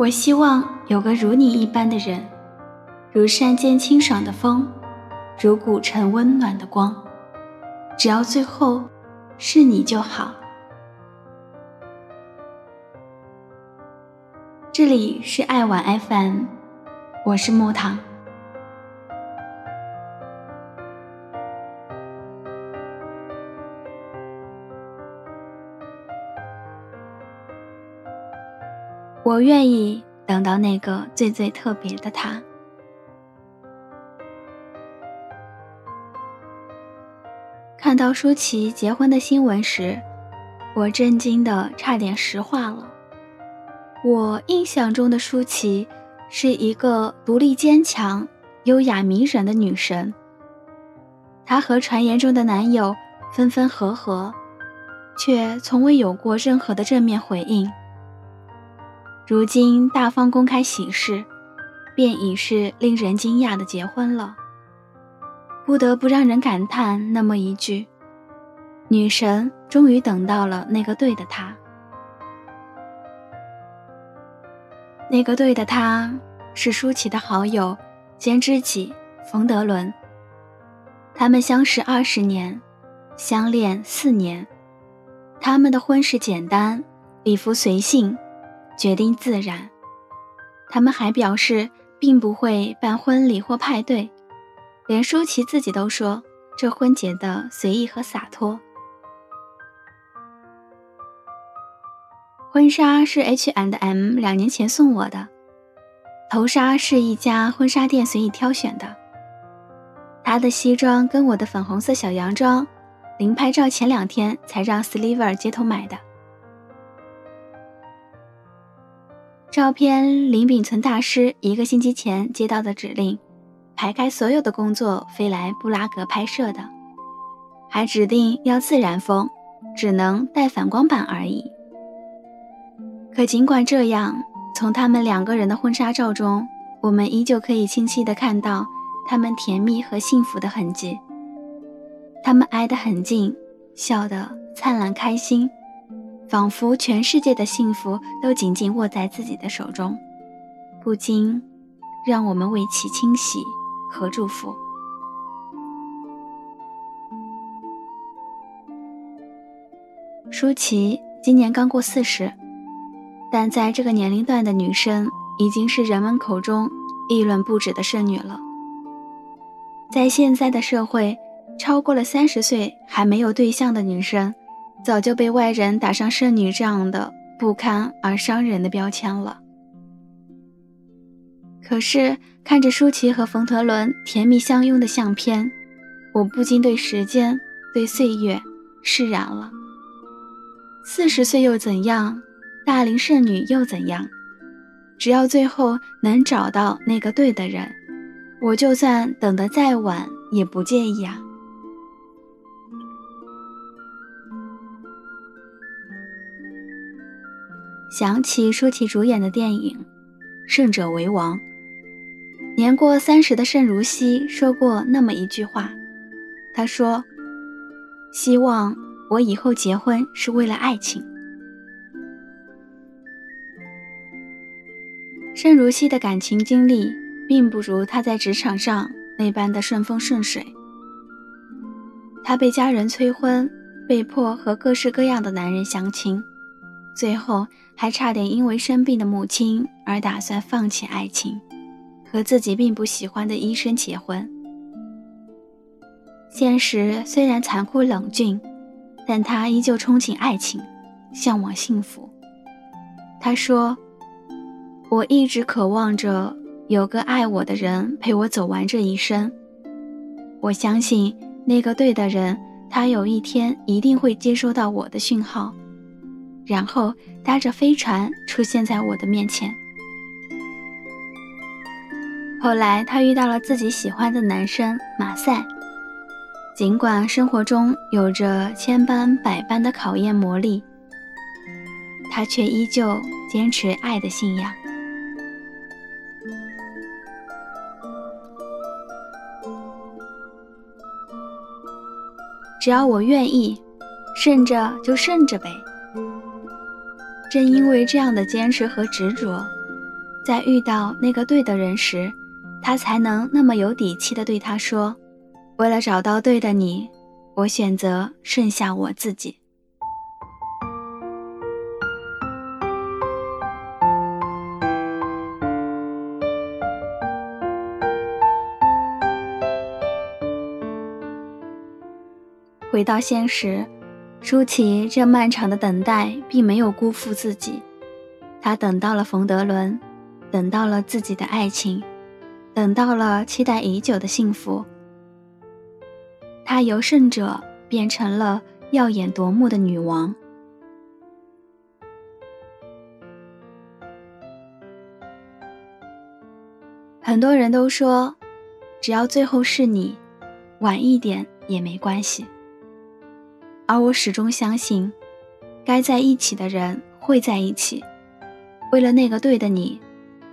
我希望有个如你一般的人，如山间清爽的风，如古城温暖的光。只要最后是你就好。这里是爱晚 FM，我是木糖。我愿意等到那个最最特别的他。看到舒淇结婚的新闻时，我震惊的差点石化了。我印象中的舒淇是一个独立坚强、优雅迷人的女神。她和传言中的男友分分合合，却从未有过任何的正面回应。如今大方公开喜事，便已是令人惊讶的结婚了。不得不让人感叹那么一句：女神终于等到了那个对的他。那个对的他，是舒淇的好友兼知己冯德伦。他们相识二十年，相恋四年，他们的婚事简单，礼服随性。决定自然，他们还表示并不会办婚礼或派对，连舒淇自己都说这婚结的随意和洒脱。婚纱是 H and M 两年前送我的，头纱是一家婚纱店随意挑选的。他的西装跟我的粉红色小洋装，临拍照前两天才让 Sliver 街头买的。照片，林秉存大师一个星期前接到的指令，排开所有的工作飞来布拉格拍摄的，还指定要自然风，只能带反光板而已。可尽管这样，从他们两个人的婚纱照中，我们依旧可以清晰的看到他们甜蜜和幸福的痕迹。他们挨得很近，笑得灿烂开心。仿佛全世界的幸福都紧紧握在自己的手中，不禁让我们为其欣喜和祝福。舒淇今年刚过四十，但在这个年龄段的女生已经是人们口中议论不止的剩女了。在现在的社会，超过了三十岁还没有对象的女生。早就被外人打上“剩女”这样的不堪而伤人的标签了。可是看着舒淇和冯德伦甜蜜相拥的相片，我不禁对时间、对岁月释然了。四十岁又怎样？大龄剩女又怎样？只要最后能找到那个对的人，我就算等得再晚也不介意啊。想起舒淇主演的电影《胜者为王》，年过三十的盛如熙说过那么一句话，她说：“希望我以后结婚是为了爱情。”盛如熙的感情经历并不如她在职场上那般的顺风顺水，他被家人催婚，被迫和各式各样的男人相亲。最后还差点因为生病的母亲而打算放弃爱情，和自己并不喜欢的医生结婚。现实虽然残酷冷峻，但他依旧憧憬爱情，向往幸福。他说：“我一直渴望着有个爱我的人陪我走完这一生。我相信那个对的人，他有一天一定会接收到我的讯号。”然后搭着飞船出现在我的面前。后来，他遇到了自己喜欢的男生马赛。尽管生活中有着千般百般的考验磨砺，他却依旧坚持爱的信仰。只要我愿意，顺着就顺着呗。正因为这样的坚持和执着，在遇到那个对的人时，他才能那么有底气的对他说：“为了找到对的你，我选择剩下我自己。”回到现实，舒淇这漫长的等待并没有辜负自己，她等到了冯德伦，等到了自己的爱情，等到了期待已久的幸福。她由胜者变成了耀眼夺目的女王。很多人都说，只要最后是你，晚一点也没关系。而我始终相信，该在一起的人会在一起。为了那个对的你，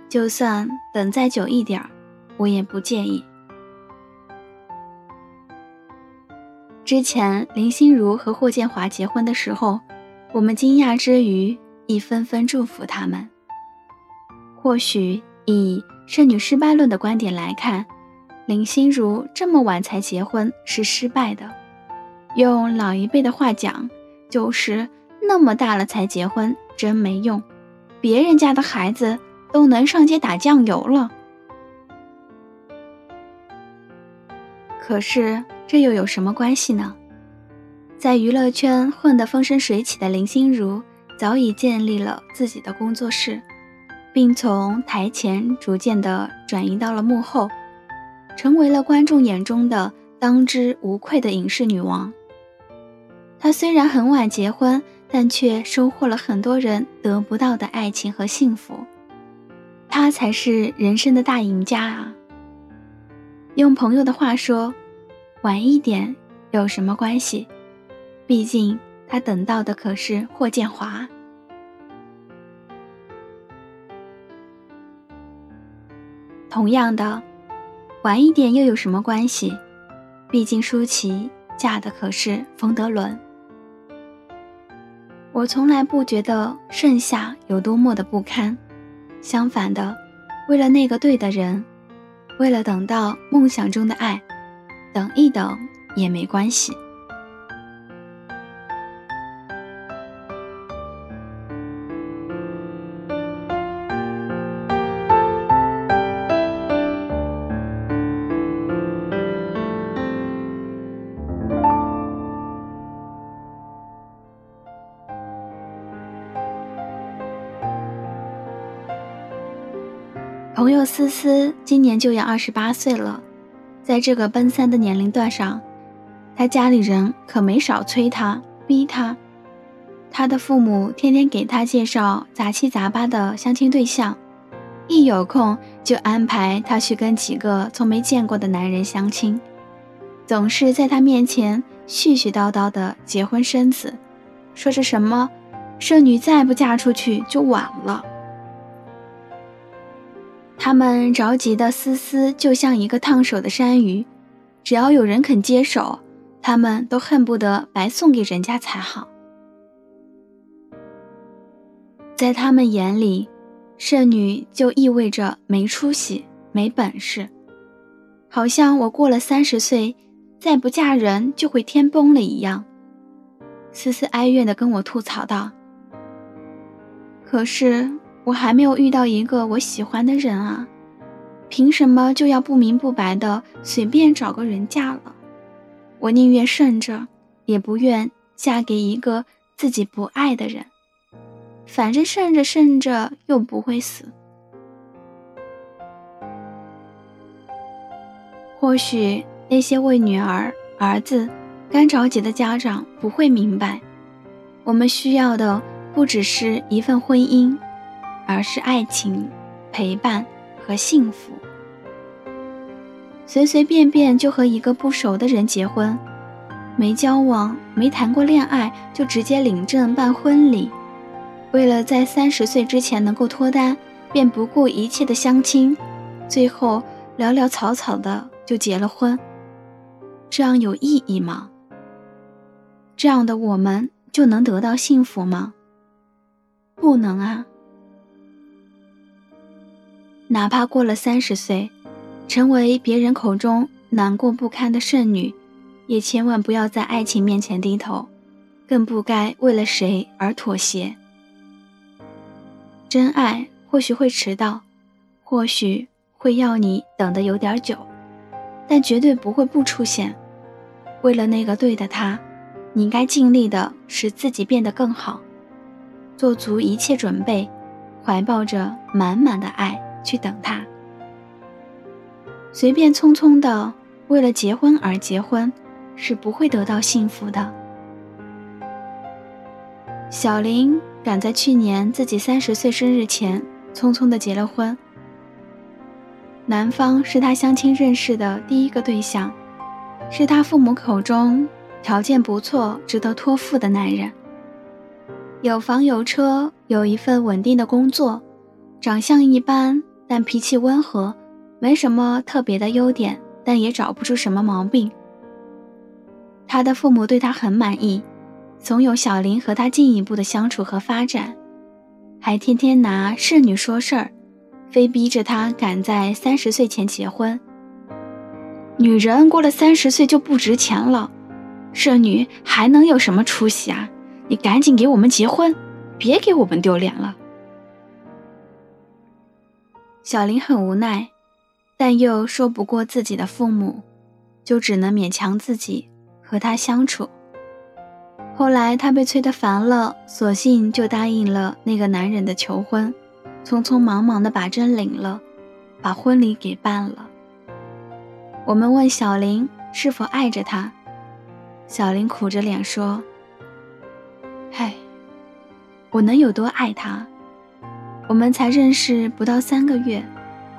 就算等再久一点，我也不介意。之前林心如和霍建华结婚的时候，我们惊讶之余，亦纷纷祝福他们。或许以剩女失败论的观点来看，林心如这么晚才结婚是失败的。用老一辈的话讲，就是那么大了才结婚，真没用。别人家的孩子都能上街打酱油了。可是这又有什么关系呢？在娱乐圈混得风生水起的林心如，早已建立了自己的工作室，并从台前逐渐的转移到了幕后，成为了观众眼中的当之无愧的影视女王。他虽然很晚结婚，但却收获了很多人得不到的爱情和幸福。他才是人生的大赢家啊！用朋友的话说，晚一点有什么关系？毕竟他等到的可是霍建华。同样的，晚一点又有什么关系？毕竟舒淇嫁的可是冯德伦。我从来不觉得盛夏有多么的不堪，相反的，为了那个对的人，为了等到梦想中的爱，等一等也没关系。朋友思思今年就要二十八岁了，在这个奔三的年龄段上，他家里人可没少催他、逼他。他的父母天天给他介绍杂七杂八的相亲对象，一有空就安排他去跟几个从没见过的男人相亲，总是在他面前絮絮叨叨的结婚生子，说着什么“剩女再不嫁出去就晚了”。他们着急的思思就像一个烫手的山芋，只要有人肯接手，他们都恨不得白送给人家才好。在他们眼里，剩女就意味着没出息、没本事，好像我过了三十岁再不嫁人就会天崩了一样。思思哀怨的跟我吐槽道：“可是。”我还没有遇到一个我喜欢的人啊，凭什么就要不明不白的随便找个人嫁了？我宁愿顺着，也不愿嫁给一个自己不爱的人。反正顺着顺着又不会死。或许那些为女儿、儿子干着急的家长不会明白，我们需要的不只是一份婚姻。而是爱情、陪伴和幸福。随随便便就和一个不熟的人结婚，没交往、没谈过恋爱就直接领证办婚礼，为了在三十岁之前能够脱单，便不顾一切的相亲，最后潦潦草草的就结了婚。这样有意义吗？这样的我们就能得到幸福吗？不能啊。哪怕过了三十岁，成为别人口中难过不堪的剩女，也千万不要在爱情面前低头，更不该为了谁而妥协。真爱或许会迟到，或许会要你等的有点久，但绝对不会不出现。为了那个对的他，你应该尽力的使自己变得更好，做足一切准备，怀抱着满满的爱去等他。随便匆匆的为了结婚而结婚，是不会得到幸福的。小林赶在去年自己三十岁生日前，匆匆的结了婚。男方是他相亲认识的第一个对象。是他父母口中条件不错、值得托付的男人，有房有车，有一份稳定的工作，长相一般，但脾气温和，没什么特别的优点，但也找不出什么毛病。他的父母对他很满意，怂恿小林和他进一步的相处和发展，还天天拿剩女说事儿，非逼着他赶在三十岁前结婚。女人过了三十岁就不值钱了，剩女还能有什么出息啊？你赶紧给我们结婚，别给我们丢脸了。小林很无奈，但又说不过自己的父母，就只能勉强自己和他相处。后来他被催得烦了，索性就答应了那个男人的求婚，匆匆忙忙的把证领了，把婚礼给办了。我们问小林是否爱着他，小林苦着脸说：“嗨，我能有多爱他？我们才认识不到三个月，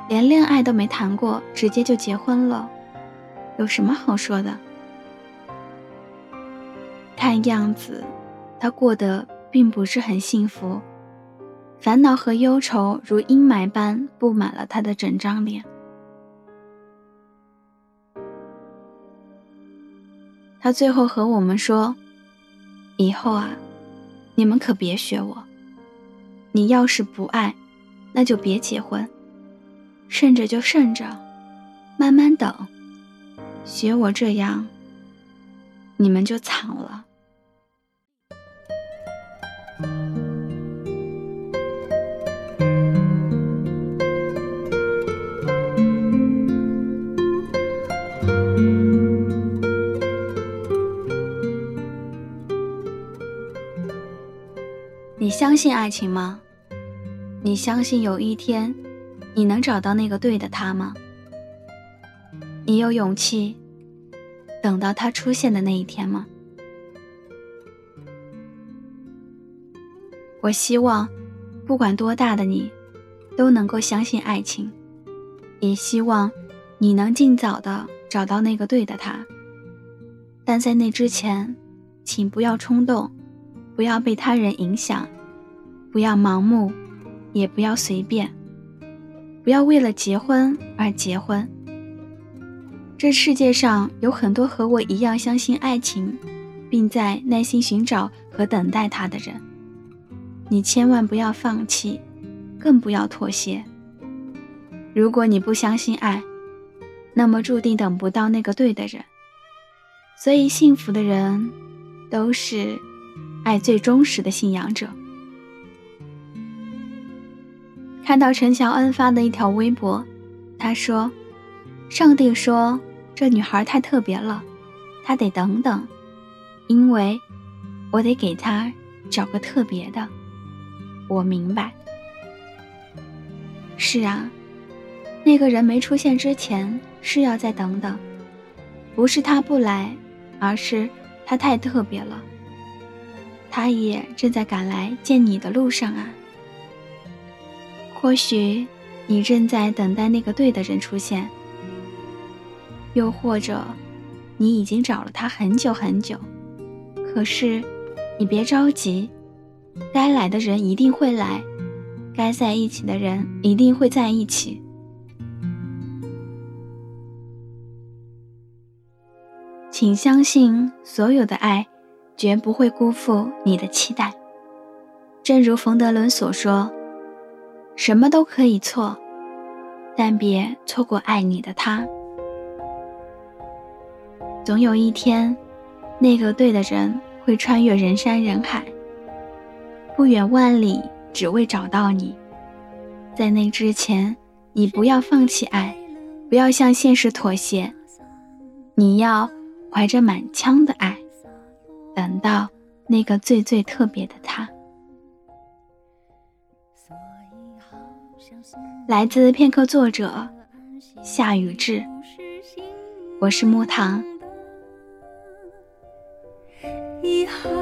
连恋爱都没谈过，直接就结婚了，有什么好说的？看样子，他过得并不是很幸福，烦恼和忧愁如阴霾般布满了他的整张脸。”他最后和我们说：“以后啊，你们可别学我。你要是不爱，那就别结婚，慎着就慎着，慢慢等。学我这样，你们就惨了。”你相信爱情吗？你相信有一天你能找到那个对的他吗？你有勇气等到他出现的那一天吗？我希望，不管多大的你，都能够相信爱情，也希望你能尽早的找到那个对的他。但在那之前，请不要冲动，不要被他人影响。不要盲目，也不要随便，不要为了结婚而结婚。这世界上有很多和我一样相信爱情，并在耐心寻找和等待他的人。你千万不要放弃，更不要妥协。如果你不相信爱，那么注定等不到那个对的人。所以，幸福的人都是爱最忠实的信仰者。看到陈乔恩发的一条微博，他说：“上帝说这女孩太特别了，他得等等，因为我得给她找个特别的。”我明白。是啊，那个人没出现之前是要再等等，不是他不来，而是他太特别了。他也正在赶来见你的路上啊。或许你正在等待那个对的人出现，又或者你已经找了他很久很久。可是你别着急，该来的人一定会来，该在一起的人一定会在一起。请相信，所有的爱绝不会辜负你的期待。正如冯德伦所说。什么都可以错，但别错过爱你的他。总有一天，那个对的人会穿越人山人海，不远万里，只为找到你。在那之前，你不要放弃爱，不要向现实妥协，你要怀着满腔的爱，等到那个最最特别的他。来自片刻作者夏雨志，我是木糖。遗憾，